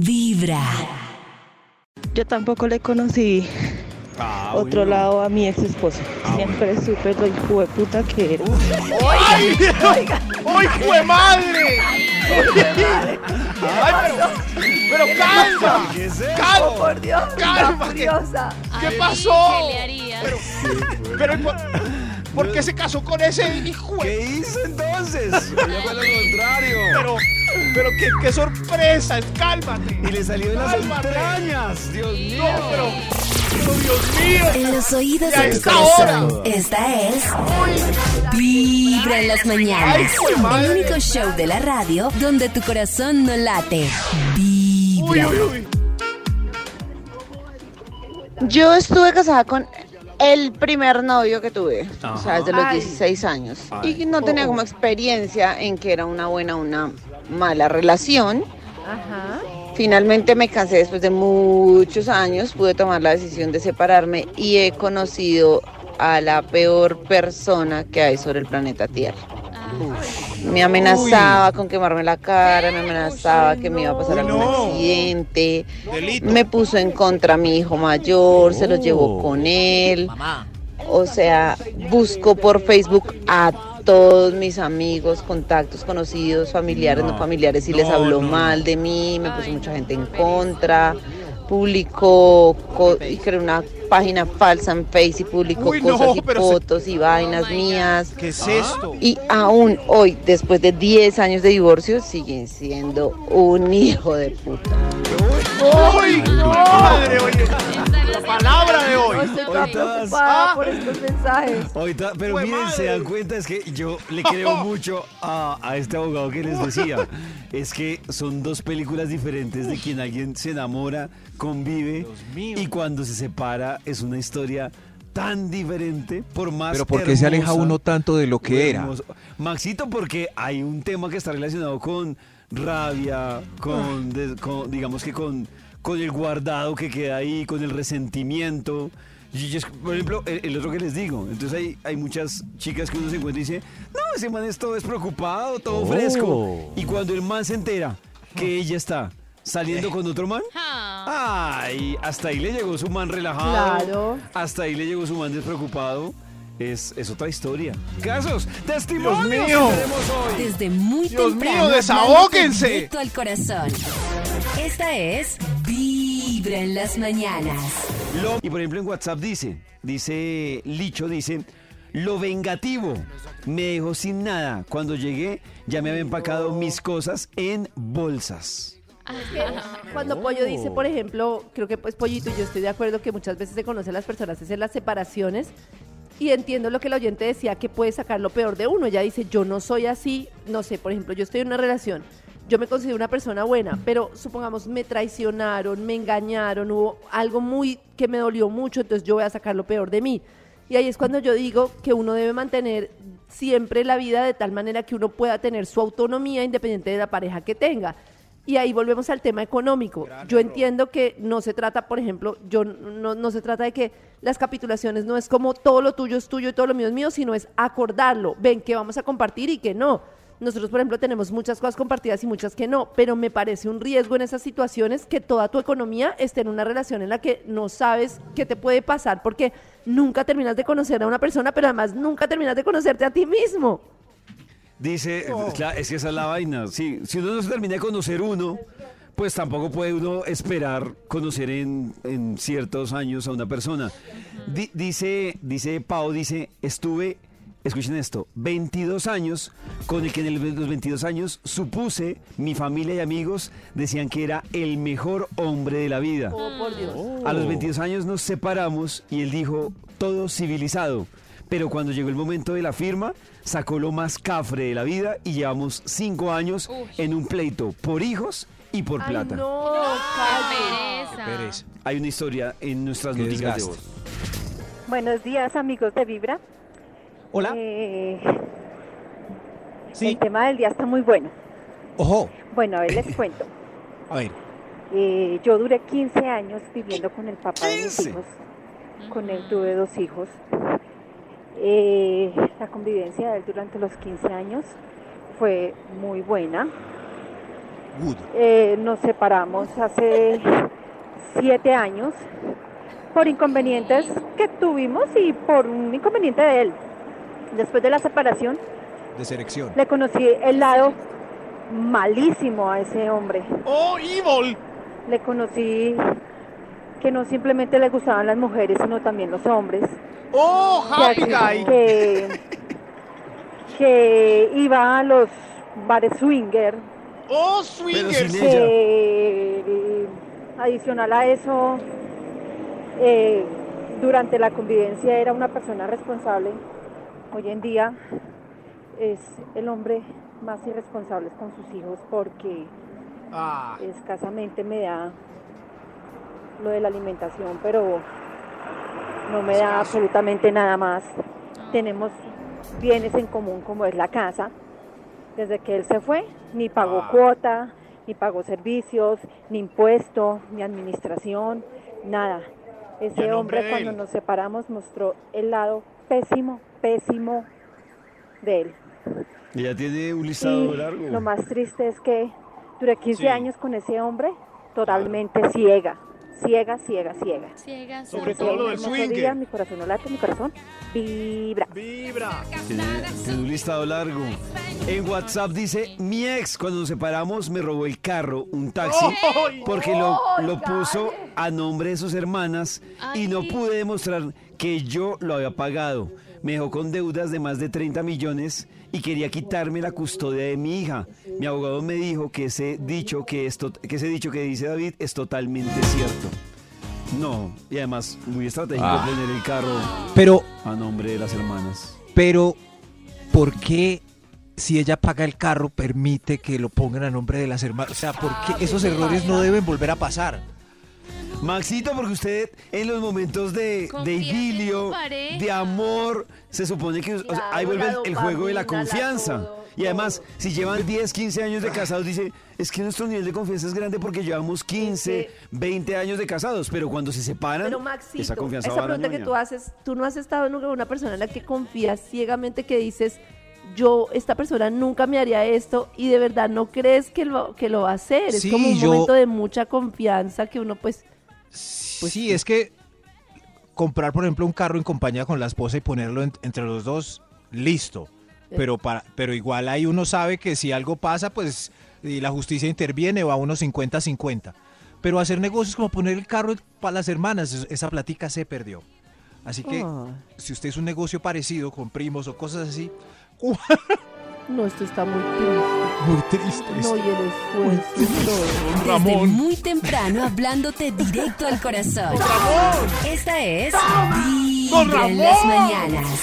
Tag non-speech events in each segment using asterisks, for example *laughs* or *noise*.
Vibra. Yo tampoco le conocí Ah, otro bueno. lado a mi ex esposo. Siempre supe lo hijo de puta que era. ¡Ay! ¡Ay, jue madre! ¡Ay, pero, pero calma! ¿Qué? ¡Calma! Por Dios, Calma. ¿Qué Ay, pasó? ¿Qué le haría? Pero, pero ¿por, qué se casó con ese hijo? ¿Qué hizo entonces? *laughs* Ya fue lo contrario. Pero, pero qué, qué sorpresa, cálmate. Y le salió de las entrañas. Dios mío. No, pero, pero Dios mío. En los oídos de tu esta corazón. hora. Esta es Vibra en las mañanas. Ay, El único show de la radio donde tu corazón no late. Uy, Vibra. uy, uy. Yo estuve casada con el primer novio que tuve, o sea, desde los Ay. 16 años. Ay. Y no tenía como experiencia en que era una buena o una mala relación. Ajá. Finalmente me casé después de muchos años, pude tomar la decisión de separarme y he conocido a la peor persona que hay sobre el planeta Tierra. Me amenazaba con quemarme la cara, me amenazaba que me iba a pasar algún no. accidente. Delito. Me puso en contra a mi hijo mayor, se lo llevó con él. O sea, busco por Facebook a todos mis amigos, contactos, conocidos, familiares, no, No. familiares, y les habló no, mal de mí, me puso mucha gente en contra, publicó co- y creó una página falsa en Facebook y publicó Uy, no, cosas y se- fotos y vainas Oh mías. ¿Qué es esto? Y aún hoy, después de 10 años de divorcio, siguen siendo un hijo de puta. ¡Uy, madre! Oye, la palabra de No hoy. estoy preocupada Ah. por estos mensajes. Ahorita, pero Jue miren, se madre. dan cuenta, es que yo le creo *laughs* mucho a, a este abogado que les decía. Es que son dos películas diferentes de quien alguien se enamora, convive Dios mío. y cuando se separa es una historia tan diferente, por más Pero ¿por qué se aleja hermosa, uno tanto de lo que era? hermoso. Maxito, porque hay un tema que está relacionado con rabia, con, des- con- digamos que con, con el guardado que queda ahí, con el resentimiento. Y yo es- por ejemplo, el, el otro que les digo, entonces hay, hay muchas chicas que uno se encuentra y dice, no, ese man es todo despreocupado, todo fresco. Y cuando el man se entera que ella está saliendo con otro man, Ah. ay, hasta ahí le llegó su man relajado. Claro. Hasta ahí le llegó su man despreocupado. Es, es otra historia. Casos, testimonios Dios que mío. tenemos hoy. Desde muy Dios temprano. mío, desahóguense. al corazón. Esta es Vibra en las mañanas. Lo- y por ejemplo en WhatsApp dice, dice Licho, dice, lo vengativo me dejó sin nada. Cuando llegué ya me había empacado mis cosas en bolsas. *laughs* Cuando Pollo dice, por ejemplo, creo que pues Pollito y yo estoy de acuerdo que muchas veces se conocen las personas es en las separaciones y entiendo lo que el oyente decía que puede sacar lo peor de uno. Ella dice, yo no soy así, no sé, por ejemplo, yo estoy en una relación, yo me considero una persona buena, pero supongamos me traicionaron, me engañaron, hubo algo muy que me dolió mucho, entonces yo voy a sacar lo peor de mí. Y ahí es cuando yo digo que uno debe mantener siempre la vida de tal manera que uno pueda tener su autonomía independiente de la pareja que tenga. Y ahí volvemos al tema económico. Yo entiendo que no se trata, por ejemplo, yo no, no se trata de que las capitulaciones no es como todo lo tuyo es tuyo y todo lo mío es mío, sino es acordarlo. Ven que vamos a compartir y que no. Nosotros, por ejemplo, tenemos muchas cosas compartidas y muchas que no, pero me parece un riesgo en esas situaciones que toda tu economía esté en una relación en la que no sabes qué te puede pasar porque nunca terminas de conocer a una persona, pero además nunca terminas de conocerte a ti mismo. Dice, es que esa es la vaina. Sí, si uno no se termina de conocer uno, pues tampoco puede uno esperar conocer en, en ciertos años a una persona. Di- dice, dice Pau, dice, estuve, escuchen esto, 22 años, con el que en el- los 22 años supuse, mi familia y amigos decían que era el mejor hombre de la vida. Oh, por Dios. A los 22 años nos separamos y él dijo todo civilizado. Pero cuando llegó el momento de la firma, sacó lo más cafre de la vida y llevamos cinco años Uy. en un pleito por hijos y por Ay, plata. no, Qué pereza. Hay una historia en nuestras Qué noticias de voz. Buenos días, amigos de Vibra. Hola. Eh, Sí. El tema del día está muy bueno. Ojo. Bueno, a ver, les *coughs* cuento. A ver. Eh, yo duré 15 años viviendo con el papá de mis 15. hijos. Con él tuve dos hijos. Eh, la convivencia de él durante los 15 años fue muy buena. Good. Eh, nos separamos hace siete años por inconvenientes que tuvimos y por un inconveniente de él. Después de la separación, De le conocí el lado malísimo a ese hombre. ¡Oh, evil! Le conocí que no simplemente le gustaban las mujeres, sino también los hombres. ¡Oh, que, happy guy! que, *laughs* que iba a los bares swinger, ¡Oh, ella. que adicional a eso, eh, durante la convivencia era una persona responsable. Hoy en día es el hombre más irresponsable con sus hijos porque Ah, escasamente me da lo de la alimentación, pero no me da absolutamente nada más. Tenemos bienes en común como es la casa. Desde que él se fue, ni pagó Ah. cuota, ni pagó servicios, ni impuesto, ni administración, nada. Y Ese hombre cuando nos separamos mostró el lado pésimo, pésimo de él. Ella tiene un Y listado largo. lo más triste es que duré 15 Sí. años con ese hombre totalmente ciega, ciega, ciega, ciega. Ciegas. Sobre todo lo del día, mi corazón no late, mi corazón vibra. ¡Vibra! Tiene, tiene un listado largo. En WhatsApp dice, mi ex cuando nos separamos me robó el carro, un taxi, porque lo, lo puso a nombre de sus hermanas y no pude demostrar que yo lo había pagado. Me dejó con deudas de más de 30 millones y quería quitarme la custodia de mi hija. Mi abogado me dijo que ese dicho que, esto, que, ese dicho que dice David es totalmente cierto. No, y además muy estratégico Ah. tener el carro Pero, a nombre de las hermanas. pero, ¿por qué si ella paga el carro permite que lo pongan a nombre de las hermanas? O sea, ¿por qué esos errores no deben volver a pasar? Maxito, porque usted en los momentos de, de idilio, de amor, se supone que o sea, ahí vuelve el, el juego de la confianza. todo, y además, si llevan 10, 15 años de casados, dice, es que nuestro nivel de confianza es grande porque llevamos 15, Es 20 años de casados, pero cuando se separan, Pero Maxito, esa confianza esa va a la pregunta que tú haces, tú no has estado nunca con una persona en la que confías ciegamente que dices, yo, esta persona nunca me haría esto y de verdad no crees que lo, que lo va a hacer. Sí, es como un yo- momento de mucha confianza que uno pues... Pues sí, es que comprar, por ejemplo, un carro en compañía con la esposa y ponerlo en- entre los dos, listo. Pero, para, pero igual ahí uno sabe que si algo pasa, pues y la justicia interviene, va a unos 50-50. Pero hacer negocios como poner el carro para las hermanas, es- esa platica se perdió. Así que ah, si usted es un negocio parecido con primos o cosas así, *laughs* no, esto está muy triste. Muy triste. No, y el esfuerzo y todo. Desde Ramón. muy temprano hablándote directo al corazón. Esta es Vibra en las mañanas.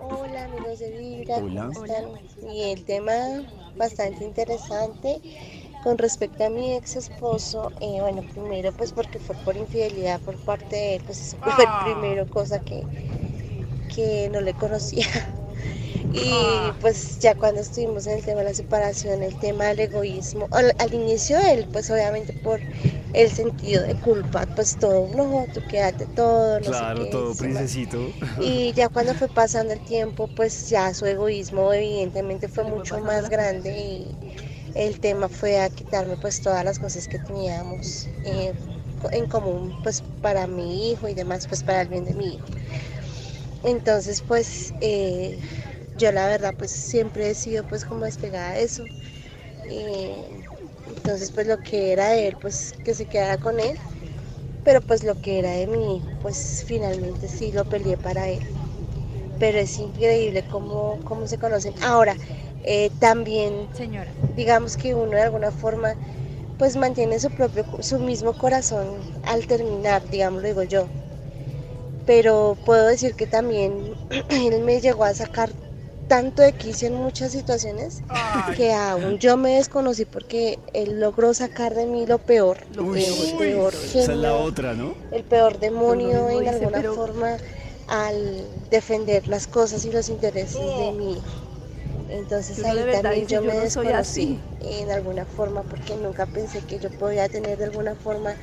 Hola amigos de Vibra, Hola. ¿cómo están? Y el tema bastante interesante con respecto a mi ex esposo, eh, bueno, primero pues porque fue por infidelidad por parte de él, pues eso fue Ah. el primero, cosa que, que no le conocía. Y Ah. pues ya cuando estuvimos en el tema de la separación, el tema del egoísmo, al, al inicio él, pues obviamente por el sentido de culpa, pues todo, no, tú quédate todo, no sé Claro, qué, todo princesito. y ya cuando fue pasando el tiempo, pues ya su egoísmo evidentemente fue mucho más grande y el tema fue a quitarme pues todas las cosas que teníamos eh, en común pues para mi hijo y demás pues para el bien de mi hijo. Entonces pues eh, yo la verdad pues siempre he sido pues como despegada de eso. Eh, entonces pues lo que era de él pues que se quedara con él pero pues lo que era de hijo, pues finalmente sí lo peleé para él. Pero es increíble cómo, cómo se conocen. Ahora, eh, también, Señora. digamos que uno de alguna forma, pues mantiene su propio, su mismo corazón al terminar, digamos, lo digo yo. Pero puedo decir que también *clears throat* él me llegó a sacar tanto de quicio en muchas situaciones que aún yo me desconocí porque él logró sacar de mí lo peor, lo Uy, peor, el peor Esa es la otra, ¿no? el peor demonio mismo en alguna pero- forma al defender las cosas y los intereses de mi hijo. Entonces ahí verdad también yo me "Yo no desconocí en alguna forma porque nunca pensé que yo podía tener de alguna forma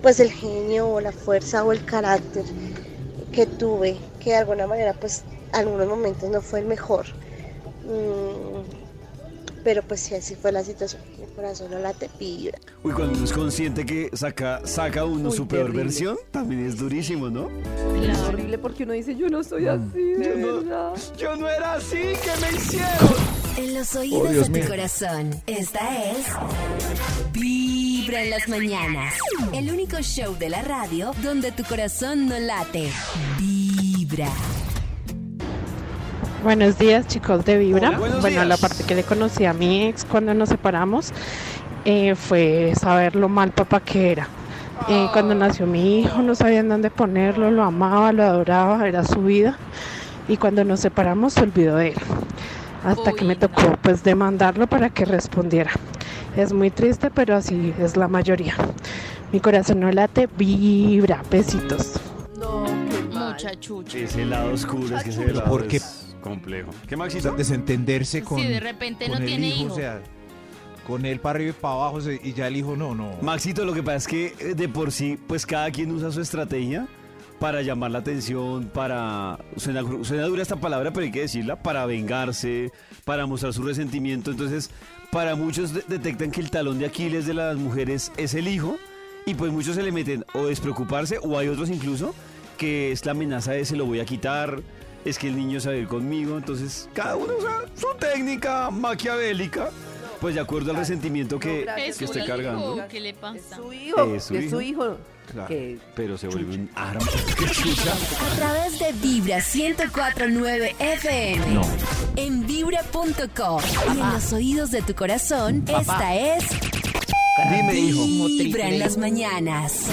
pues el genio o la fuerza o el carácter que tuve, que de alguna manera pues algunos momentos no fue el mejor. Mm, pero pues si así fue la situación, mi corazón no late vibra. Uy, cuando uno es consciente que saca, saca uno Uy, su peor terrible. versión, también es durísimo, ¿no? Es horrible porque uno dice, yo no soy así, de verdad. Yo no era así, ¿qué me hicieron? En los oídos Dios de tu mío. corazón. Esta es Vibra en las mañanas. El único show de la radio donde tu corazón no late. Vibra. Buenos días, chicos de Vibra. Bueno, días. la parte que le conocí a mi ex cuando nos separamos eh, fue saber lo mal papá que era. Eh, cuando nació mi hijo no sabían dónde ponerlo, lo amaba, lo adoraba, era su vida. Y cuando nos separamos se olvidó de él. Hasta que me tocó pues demandarlo para que respondiera. Es muy triste, pero así es la mayoría. Mi corazón no late, vibra, besitos. No, qué mal. Mucha chucha. Ese lado oscuro es que ese Pero lado ¿por qué? Complejo. ¿Qué sea, desentenderse con, Si de repente con no el tiene hijo, hijo. o sea, con él para arriba y para abajo se- y ya el hijo no, no. Maxito, lo que pasa es que eh, de por sí, pues cada quien usa su estrategia para llamar la atención, para... Suena, gru- suena dura esta palabra, pero hay que decirla, para vengarse, para mostrar su resentimiento. Entonces, para muchos de- detectan que el talón de Aquiles de las mujeres es el hijo, y pues muchos se le meten o despreocuparse, o hay otros incluso que es la amenaza de se lo voy a quitar, es que el niño a ir conmigo. Entonces, cada uno usa su técnica maquiavélica, pues de acuerdo al resentimiento que, No, que Es esté hijo, cargando. ¿Qué le Es pasa? su hijo, Es su es su hijo. Claro. Que Pero se vuelve un arma. ¿Qué chucha? A través de Vibra 1049 FM. No. En vibra.com. Y en los oídos de tu corazón, esta es Dime, hijo. Vibra en las mañanas.